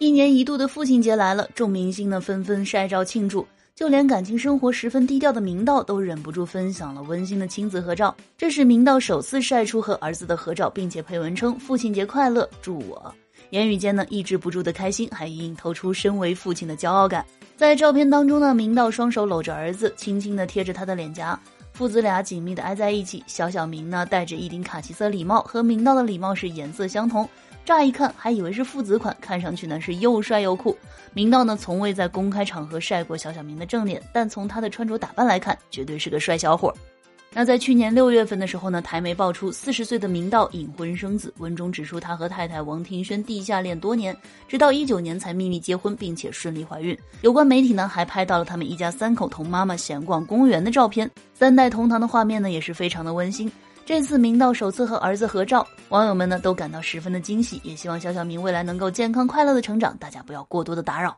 一年一度的父亲节来了，众明星呢纷纷晒照庆祝，就连感情生活十分低调的明道都忍不住分享了温馨的亲子合照。这是明道首次晒出和儿子的合照，并且配文称“父亲节快乐，祝我”。言语间呢抑制不住的开心，还隐隐透出身为父亲的骄傲感。在照片当中呢，明道双手搂着儿子，轻轻的贴着他的脸颊，父子俩紧密的挨在一起。小小明呢戴着一顶卡其色礼帽，和明道的礼帽是颜色相同。乍一看还以为是父子款，看上去呢是又帅又酷。明道呢从未在公开场合晒过小小明的正脸，但从他的穿着打扮来看，绝对是个帅小伙。那在去年六月份的时候呢，台媒爆出四十岁的明道隐婚生子，文中指出他和太太王庭轩地下恋多年，直到一九年才秘密结婚，并且顺利怀孕。有关媒体呢还拍到了他们一家三口同妈妈闲逛公园的照片，三代同堂的画面呢也是非常的温馨。这次明道首次和儿子合照，网友们呢都感到十分的惊喜，也希望小小明未来能够健康快乐的成长，大家不要过多的打扰。